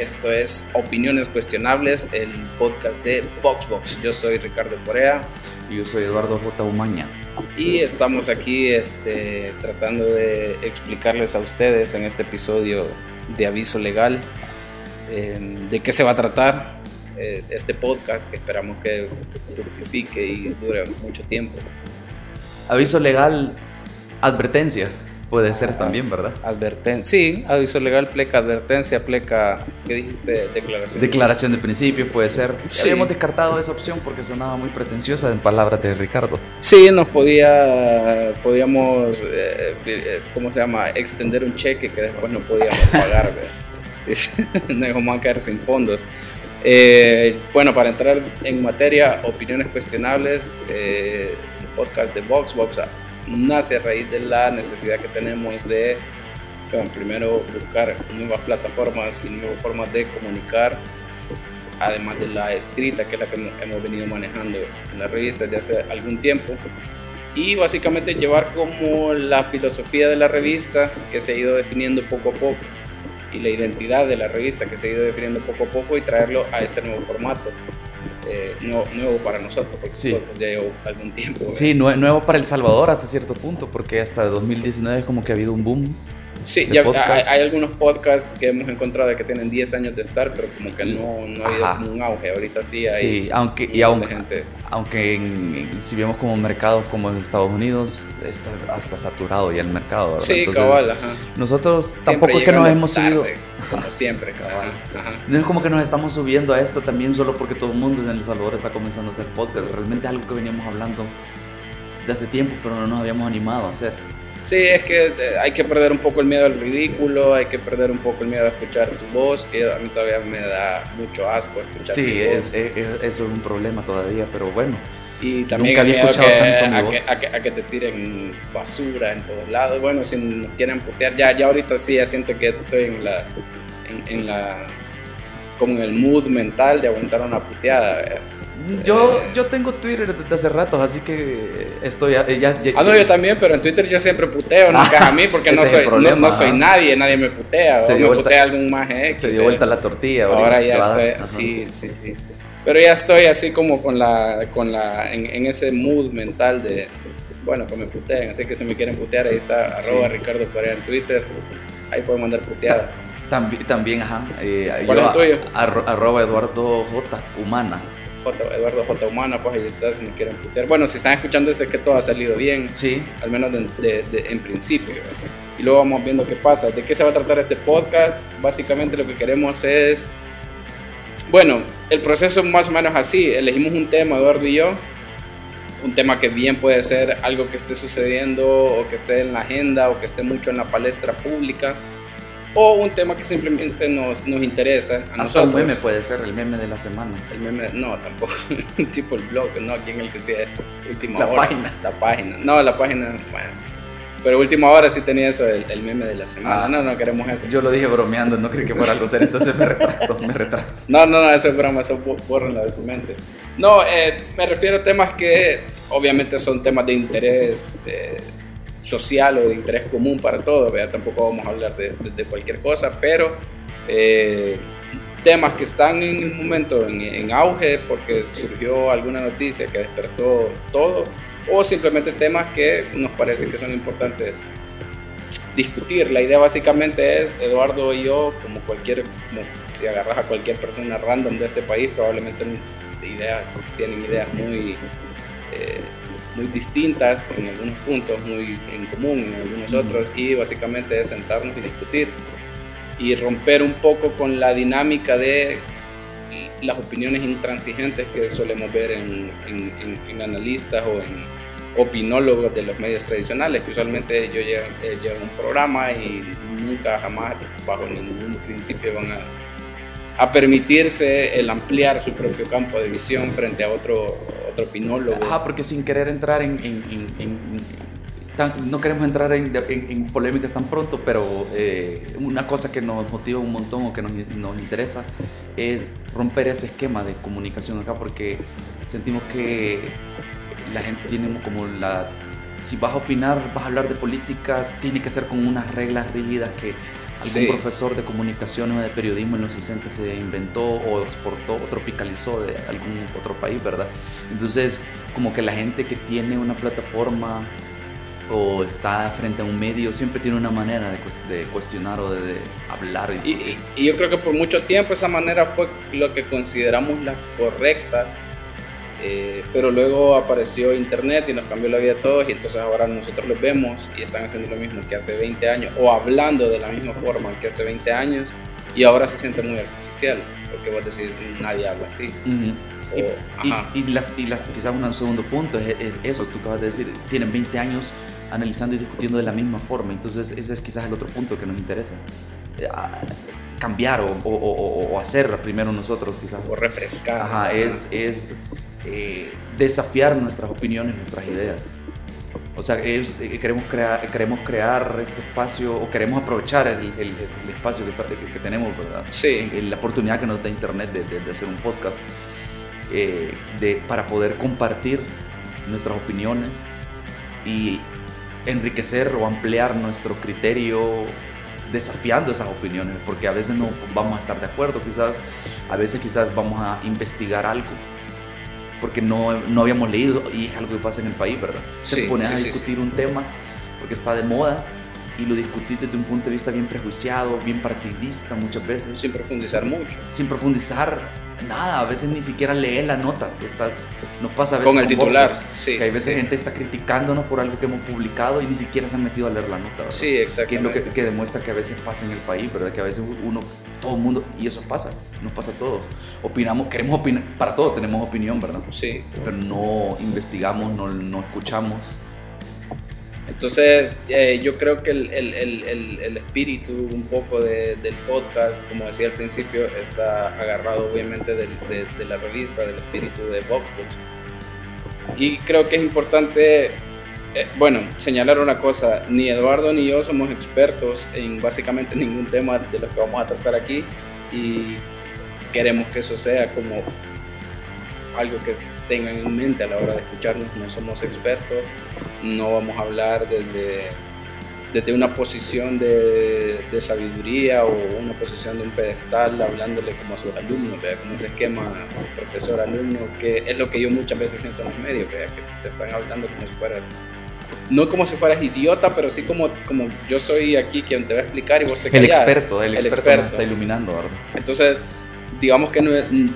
Esto es Opiniones Cuestionables, el podcast de VoxVox. Yo soy Ricardo Corea. Y yo soy Eduardo J. Umaña. Y estamos aquí este, tratando de explicarles a ustedes en este episodio de aviso legal eh, de qué se va a tratar eh, este podcast que esperamos que fructifique y dure mucho tiempo. Aviso legal, advertencia. Puede ser también, ¿verdad? Advertencia. Sí, aviso legal, pleca, advertencia, pleca. ¿Qué dijiste? Declaración. Declaración de principio, puede ser. Sí. Habíamos descartado esa opción porque sonaba muy pretenciosa en palabras de Ricardo. Sí, nos podía. Podíamos. Eh, eh, ¿Cómo se llama? Extender un cheque que después no podíamos pagar. nos vamos a caer sin fondos. Eh, bueno, para entrar en materia, opiniones cuestionables, el podcast de Vox, Vox nace a raíz de la necesidad que tenemos de, bueno, primero, buscar nuevas plataformas y nuevas formas de comunicar, además de la escrita, que es la que hemos venido manejando en la revista desde hace algún tiempo. Y básicamente llevar como la filosofía de la revista que se ha ido definiendo poco a poco y la identidad de la revista que se ha ido definiendo poco a poco y traerlo a este nuevo formato. Eh, nuevo, para nosotros, porque sí. pues, ya llevo algún tiempo. Sí, nuevo para El Salvador hasta cierto punto, porque hasta 2019 como que ha habido un boom. Sí, ya hay, hay, algunos podcasts que hemos encontrado que tienen 10 años de estar, pero como que no, no ha habido un auge. Ahorita sí hay. Sí, aunque, y aunque, gente. aunque en, si vemos como mercados como en Estados Unidos, está hasta saturado ya el mercado. ¿verdad? Sí, Entonces, cabal, ajá. Nosotros Siempre tampoco es que nos hemos tarde, subido. Como siempre, cabal. Ajá. No es como que nos estamos subiendo a esto también solo porque todo el mundo en El Salvador está comenzando a hacer podcast. Realmente es algo que veníamos hablando de hace tiempo, pero no nos habíamos animado a hacer. Sí, es que eh, hay que perder un poco el miedo al ridículo, hay que perder un poco el miedo a escuchar tu voz, que a mí todavía me da mucho asco escuchar Sí, tu es, voz. es- es- eso es un problema todavía, pero bueno. Y también Nunca había escuchado que- tanto mi a, voz. que, a, que, a que te tiren basura en todos lados. Bueno, si nos quieren putear, ya, ya ahorita sí, ya siento que estoy en la, en, en la, como en el mood mental de aguantar una puteada. ¿verdad? Yo, yo tengo Twitter desde hace rato, así que estoy ya, ya- ya- Ah, no, yo también, pero en Twitter yo siempre puteo, nunca es a mí, porque no soy, no, problema, no soy ajá. nadie, nadie me putea, Se o dio me vuelta- putea algún más X. se dio eh. vuelta la tortilla. Ahora ya estoy, Ajá. sí, sí, sí. Pero ya estoy así como con la, con la, en, en ese mood mental de, bueno, que me puteen, así que si me quieren putear, ahí está, Sí. arroba Ricardo Corea en Twitter, ahí pueden mandar puteadas. También, también, ajá. eh, ¿Cuál yo es el tuyo? arro- arroba Eduardo J. Humana. J, Eduardo J. Humana, pues ahí está, si me quieren putear. Bueno, si están escuchando este que todo ha salido bien, Sí, al menos de- de- de- en principio. ¿verdad? Y luego vamos viendo qué pasa. ¿De qué se va a tratar este podcast? Básicamente lo que queremos es, bueno, el proceso es más o menos así. Elegimos un tema, Eduardo y yo, un tema que bien puede ser algo que esté sucediendo o que esté en la agenda o que esté mucho en la palestra pública. O un tema que simplemente nos, nos interesa a hasta nosotros. un meme puede ser el meme de la semana. El meme, no, tampoco. tipo el blog, no, ¿quién el que hacía eso? Última La hora. página. La página. No, la página, bueno. Pero última hora sí tenía eso, el, el meme de la semana. Ah. no, no queremos eso. Yo lo dije bromeando, no creí que fuera algo serio, entonces me retracto, me retracto. No, no, no, eso es broma, eso bórrenlo de su mente. No, eh, me refiero a temas que obviamente son temas de interés eh, social o de interés común para todos, ¿verdad? Tampoco vamos a hablar de, de- de cualquier cosa, pero eh, temas que están en el momento en, en auge porque surgió alguna noticia que despertó todo, o simplemente temas que nos parece que son importantes discutir. La idea básicamente es, Eduardo y yo, como cualquier, como si agarras a cualquier persona random de este país, probablemente ideas, tienen ideas muy, eh, muy distintas en algunos puntos, muy en común en algunos otros, y básicamente es sentarnos y discutir y romper un poco con la dinámica de las opiniones intransigentes que solemos ver en, en- en- en analistas o en opinólogos de los medios tradicionales, que usualmente ellos llevan, eh, un programa y nunca jamás bajo ningún principio van a, a permitirse el ampliar su propio campo de visión frente a otro, Ajá, porque sin querer entrar en... en- en- no queremos entrar en, en- en polémicas tan pronto, pero eh, una cosa que nos motiva un montón o que nos, nos interesa es romper ese esquema de comunicación acá, porque sentimos que la gente tiene como la... Si vas a opinar, vas a hablar de política, tiene que ser con unas reglas rígidas que algún profesor de comunicación o de periodismo en los 60 se inventó o exportó o tropicalizó de algún otro país, ¿verdad? Entonces, como que la gente que tiene una plataforma o está frente a un medio siempre tiene una manera de, cuestionar o de, hablar. Y, y, yo creo que por mucho tiempo esa manera fue lo que consideramos la correcta eh, pero luego apareció Internet y nos cambió la vida a todos y entonces ahora nosotros los vemos y están haciendo lo mismo que hace 20 años o hablando de la misma forma que hace 20 años y ahora se siente muy artificial porque vos decís nadie habla así. y, las, y las, quizás un segundo punto es, eso que tú acabas de decir, tienen 20 años analizando y discutiendo de la misma forma, entonces ese es quizás el otro punto que nos interesa. Eh, cambiar o, o, o, hacer primero nosotros quizás. O refrescar. Ajá, es, es eh, desafiar nuestras opiniones, nuestras ideas. O sea, eh, queremos, crear, queremos crear este espacio o queremos aprovechar el, el, espacio que, que, tenemos, ¿verdad? Sí. La oportunidad que nos da Internet de, de, hacer un podcast eh, de, para poder compartir nuestras opiniones y enriquecer o ampliar nuestro criterio desafiando esas opiniones, porque a veces no vamos a estar de acuerdo, quizás, a veces quizás vamos a investigar algo porque no, no habíamos leído y es algo que pasa en el país, ¿verdad? Se pone a discutir un tema porque está de moda y lo discutís desde un punto de vista bien prejuiciado, bien partidista muchas veces. Sin profundizar mucho. Sin profundizar nada, a veces ni siquiera lees la nota que estás, nos pasa a veces con el titular, sí, que hay veces gente está criticándonos por algo que hemos publicado y ni siquiera se han metido a leer la nota. ¿verdad? Sí, exacto. Que es lo que, que, demuestra que a veces pasa en el país, ¿verdad? Que a veces uno, todo el mundo, y eso pasa, nos pasa a todos. Opinamos, queremos opinar, para todos tenemos opinión, ¿verdad? Sí. Pero no investigamos, no, no escuchamos. Entonces, eh, yo creo que el, el, el, el, espíritu un poco de, del podcast, como decía al principio, está agarrado obviamente de, de, la revista, del espíritu de Voxbox. Y creo que es importante, eh, bueno, señalar una cosa, ni Eduardo ni yo somos expertos en básicamente ningún tema de los que vamos a tratar aquí y queremos que eso sea como algo que tengan en mente a la hora de escucharnos. No somos expertos, no vamos a hablar desde, desde una posición de, de, sabiduría o una posición de un pedestal, hablándole como a sus alumnos, como ese esquema profesor-alumno, que es lo que yo muchas veces siento en los medios, que te están hablando como si fueras no como si fueras idiota, pero sí como, como yo soy aquí quien te va a explicar y vos te callas. El experto, el, experto, está iluminando, ¿verdad? Entonces, digamos que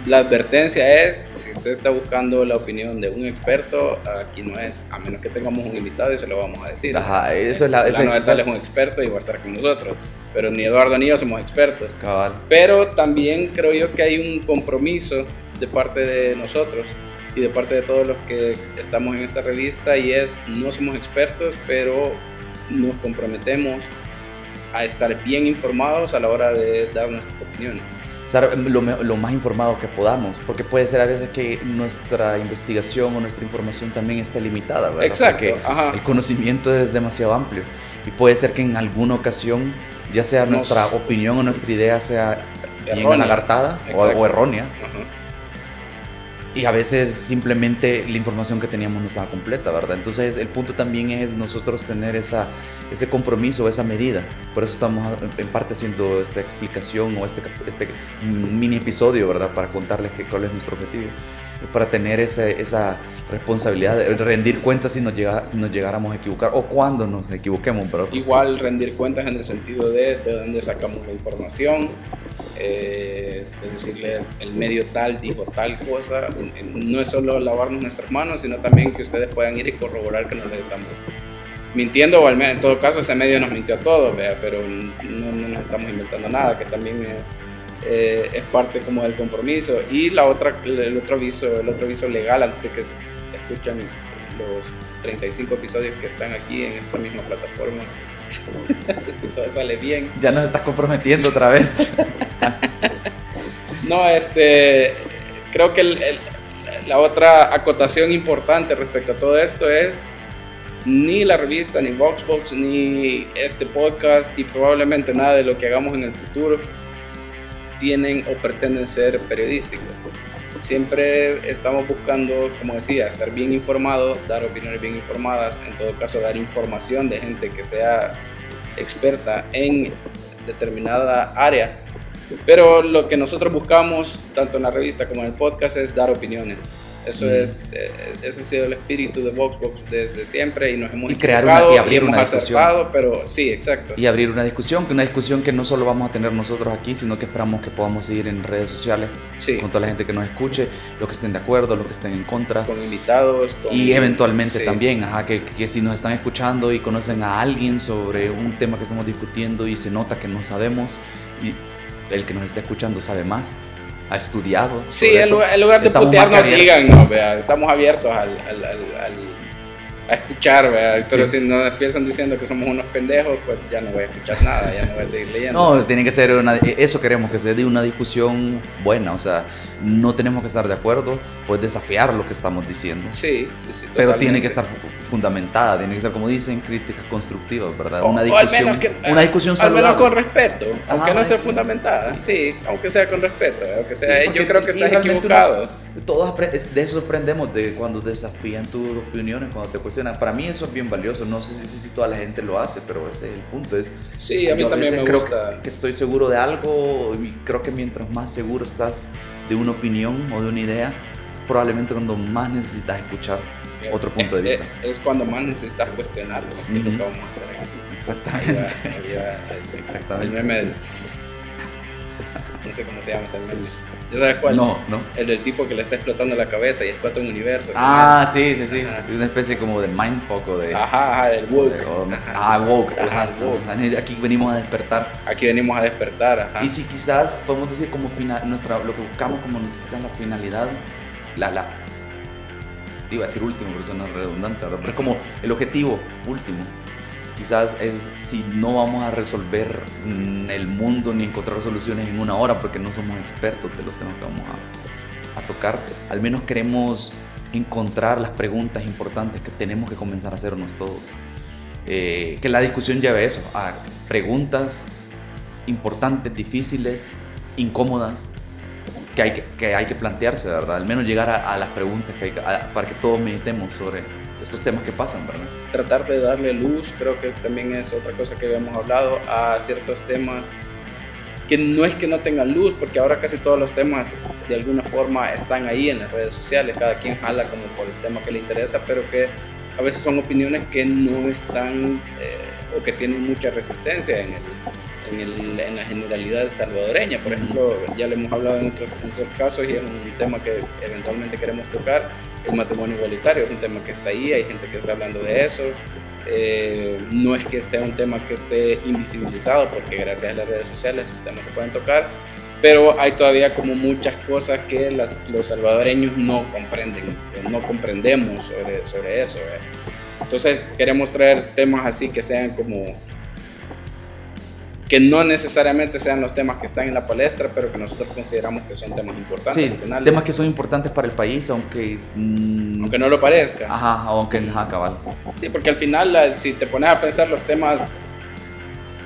la advertencia es, si usted está buscando la opinión de un experto, aquí no es, a menos que tengamos un invitado y se lo vamos a decir. Ajá, eso es la... Eso es, es un experto y va a estar con nosotros, pero ni Eduardo ni yo somos expertos. Cabal. Pero también creo yo que hay un compromiso de parte de nosotros y de parte de todos los que estamos en esta revista y es, no somos expertos, pero nos comprometemos a estar bien informados a la hora de dar nuestras opiniones estar lo, lo, más informado que podamos, porque puede ser a veces que nuestra investigación o nuestra información también esté limitada, ¿verdad? Exacto. Porque el conocimiento es demasiado amplio y puede ser que en alguna ocasión, ya sea nuestra opinión o nuestra idea sea bien anagartada o, errónea. Y a veces simplemente la información que teníamos no estaba completa, ¿verdad? Entonces el punto también es nosotros tener esa, ese compromiso, esa medida. Por eso estamos en parte haciendo esta explicación o este, este mini episodio, ¿verdad? Para contarles qué cuál es nuestro objetivo. Para tener esa, esa responsabilidad de rendir cuentas si nos, llega, si nos llegáramos a equivocar o cuando nos equivoquemos. Pero... Igual rendir cuentas en el sentido de de dónde sacamos la información, eh, de decirles el medio tal dijo tal cosa. No es solo lavarnos nuestras manos, sino también que ustedes puedan ir y corroborar que no les estamos mintiendo, o al menos en todo caso ese medio nos mintió a todos, pero no, nos estamos inventando nada, que también es, eh, es parte como del compromiso. Y la otra, el otro aviso, el otro aviso legal antes que escuchan los 35 episodios que están aquí en esta misma plataforma. si todo sale bien. Ya nos estás comprometiendo otra vez. no, este, creo que la otra acotación importante respecto a todo esto es ni la revista, ni Voxbox, ni este podcast y probablemente nada de lo que hagamos en el futuro tienen o pretenden ser periodísticos. Siempre estamos buscando, como decía, estar bien informado, dar opiniones bien informadas, en todo caso dar información de gente que sea experta en determinada área. Pero lo que nosotros buscamos, tanto en la revista como en el podcast, es dar opiniones. Eso es, eh, ese ha sido el espíritu de Voxbox desde siempre y nos hemos y crear una, y abrir una discusión. pero sí, exacto. Y abrir una discusión, que una discusión que no solo vamos a tener nosotros aquí, sino que esperamos que podamos seguir en redes sociales con toda la gente que nos escuche, los que estén de acuerdo, los que estén en contra. Con invitados. y eventualmente también, ajá, que, que si nos están escuchando y conocen a alguien sobre un tema que estamos discutiendo y se nota que no sabemos y el que nos está escuchando sabe más ha estudiado. Sí, en lugar, de putearnos, digan, no, vea, estamos abiertos al, al, al, a escuchar, ¿verdad? pero si nos empiezan diciendo que somos unos pendejos, pues ya no voy a escuchar nada, ya no voy a seguir leyendo. No, tiene que ser una, eso queremos, que sea de una discusión buena, o sea, no tenemos que estar de acuerdo, pues desafiar lo que estamos diciendo. Sí, sí, sí. Pero tiene que estar fundamentada, tiene que ser, como dicen, críticas constructivas, ¿verdad? una discusión, una discusión saludable. Al menos con respeto, aunque no sea fundamentada, sí, aunque sea con respeto, aunque sea, yo creo que estás equivocado. Todos de eso aprendemos, de cuando desafían tus opiniones, cuando te para mí eso es bien valioso. No sé si, si, toda la gente lo hace, pero ese es el punto. Es, sí, a mí también me creo gusta. Que, estoy seguro de algo y creo que mientras más seguro estás de una opinión o de una idea, probablemente cuando más necesitas escuchar eh, otro punto de eh, vista. Es, cuando más necesitas cuestionarlo, que es lo que vamos a hacer Exactamente. Exactamente. El meme del... No sé cómo se llama ese meme sabes cuál? No, no. El del tipo que le está explotando la cabeza y explota un universo. Ah, sí, sí, sí. Una especie como de mindfuck o de. Ajá, ajá, del woke. ah, woke. Ajá, Aquí venimos a despertar. Aquí venimos a despertar, ajá. Y si quizás podemos decir como final, nuestra, lo que buscamos como quizás la finalidad, la, la. Iba a decir último, pero es redundante, Pero es como el objetivo último quizás es si no vamos a resolver el mundo ni encontrar soluciones en una hora porque no somos expertos de los temas que vamos a, a tocar, al menos queremos encontrar las preguntas importantes que tenemos que comenzar a hacernos todos. Eh, que la discusión lleve eso, a preguntas importantes, difíciles, incómodas, que hay que, que hay que plantearse, ¿verdad? Al menos llegar a, las preguntas que para que todos meditemos sobre estos temas que pasan, ¿verdad? Tratar de darle luz, creo que también es otra cosa que habíamos hablado, a ciertos temas que no es que no tengan luz, porque ahora casi todos los temas de alguna forma están ahí en las redes sociales, cada quien jala como por el tema que le interesa, pero que a veces son opiniones que no están eh, o que tienen mucha resistencia en, el, en, el, en, la generalidad salvadoreña. Por ejemplo, ya le hemos hablado en otros, en otros casos y es un tema que eventualmente queremos tocar el matrimonio igualitario es un tema que está ahí, hay gente que está hablando de eso. Eh, no es que sea un tema que esté invisibilizado, porque gracias a las redes sociales esos temas se pueden tocar, pero hay todavía como muchas cosas que las, los salvadoreños no comprenden, no comprendemos sobre, sobre eso. Entonces queremos traer temas así que sean como que no necesariamente sean los temas que están en la palestra, pero que nosotros consideramos que son temas importantes. Sí, temas que son importantes para el país, aunque... Mm, aunque no lo parezca. Ajá, aunque no cabal. Sí, porque al final, si te pones a pensar los temas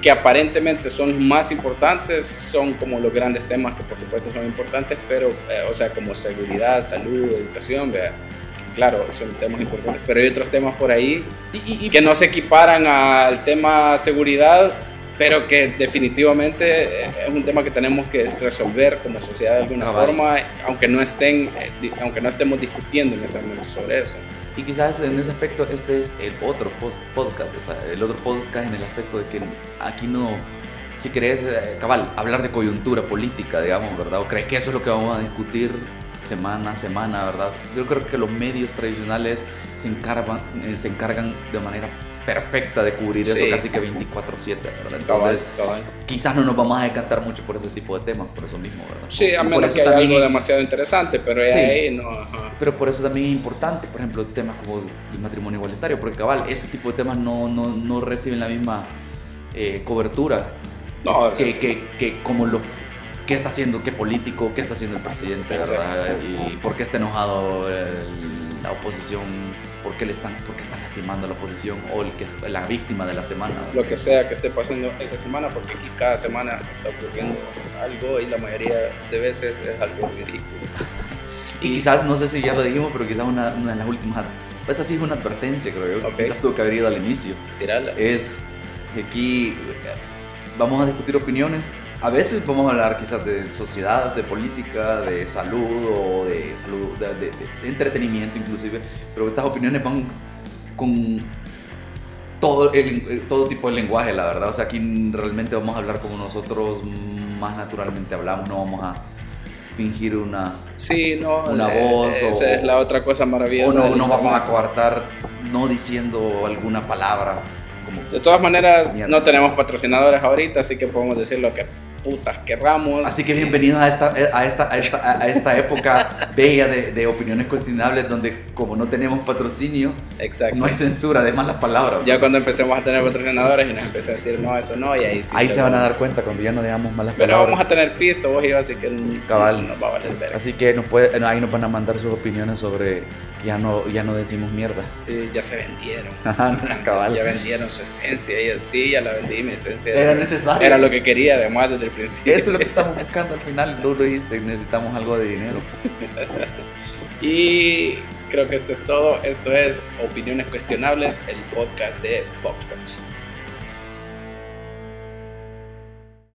que aparentemente son más importantes, son como los grandes temas que por supuesto son importantes, pero, eh, o sea, como seguridad, salud, educación, vea claro, son temas importantes, pero hay otros temas por ahí que no se equiparan al tema seguridad, pero que definitivamente eh, es un tema que tenemos que resolver como sociedad de alguna forma, aunque no, estén, eh, aunque no estemos discutiendo en ese momento sobre eso. Y quizás en ese aspecto este es el otro podcast, o sea, el otro podcast en el aspecto de que aquí no, si querés, eh, cabal, hablar de coyuntura política, digamos, ¿verdad? O crees que eso es lo que vamos a discutir semana a semana, ¿verdad? Yo creo que los medios tradicionales se encargan, se encargan de manera perfecta de cubrir eso casi que 24/7, ¿verdad? Entonces, quizás no nos vamos a decantar mucho por ese tipo de temas, por eso mismo, ¿verdad? Sí, a menos que haya algo demasiado interesante, pero ahí no... Pero por eso también es importante, por ejemplo, temas como el matrimonio igualitario, porque cabal, ese tipo de temas no, no, no reciben la misma eh, cobertura no, que, que, que como los qué está haciendo, qué político, qué está haciendo el presidente, ¿verdad? Y por qué está enojado la oposición por qué, le están, por qué están lastimando a la oposición o el que es la víctima de la semana. Lo que sea que esté pasando esa semana, porque aquí cada semana está ocurriendo algo y la mayoría de veces es algo ridículo. y, quizás, no sé si ya lo dijimos, pero quizás una, una de las últimas, esta sí es una advertencia, creo yo, quizás tuvo que haber ido al inicio. Tirala. Es que aquí vamos a discutir opiniones. A veces a hablar quizás de sociedad, de política, de salud o de salud, de, de- de entretenimiento inclusive, pero estas opiniones van con todo, el, todo tipo de lenguaje, la verdad. O sea, aquí realmente vamos a hablar como nosotros más naturalmente hablamos, no vamos a fingir una... Sí, no. Una eh, voz Esa o- es la otra cosa O maravillosa. no, del no vamos a coartar no diciendo alguna palabra como... De todas maneras, Mierda. no tenemos patrocinadores ahorita, así que podemos decir lo que putas querramos. Así que bienvenidos a esta, a esta, a esta, a esta época bella de, de opiniones cuestionables donde como no tenemos patrocinio, Exacto. no hay censura de malas palabras. Ya cuando empecemos a tener patrocinadores y nos empiecen a decir no, eso no, y ahí sí. Ahí se van a dar cuenta cuando ya no digamos malas Pero palabras. vamos a tener pisto vos y yo, así que Cabal. nos va a valer verga. Así que nos puede, ahí nos van a mandar sus opiniones sobre que ya no, ya no decimos mierda. Sí, ya se vendieron. Cabal. Ya vendieron su esencia. Y yo, sí, ya la vendí, mi esencia. Era necesario. Era lo que quería, además, desde el principio. Eso es lo que estamos buscando al final. Tú lo dijiste, necesitamos algo de dinero. Y creo que esto es todo. Esto es Opiniones Cuestionables, el podcast de Foxbox.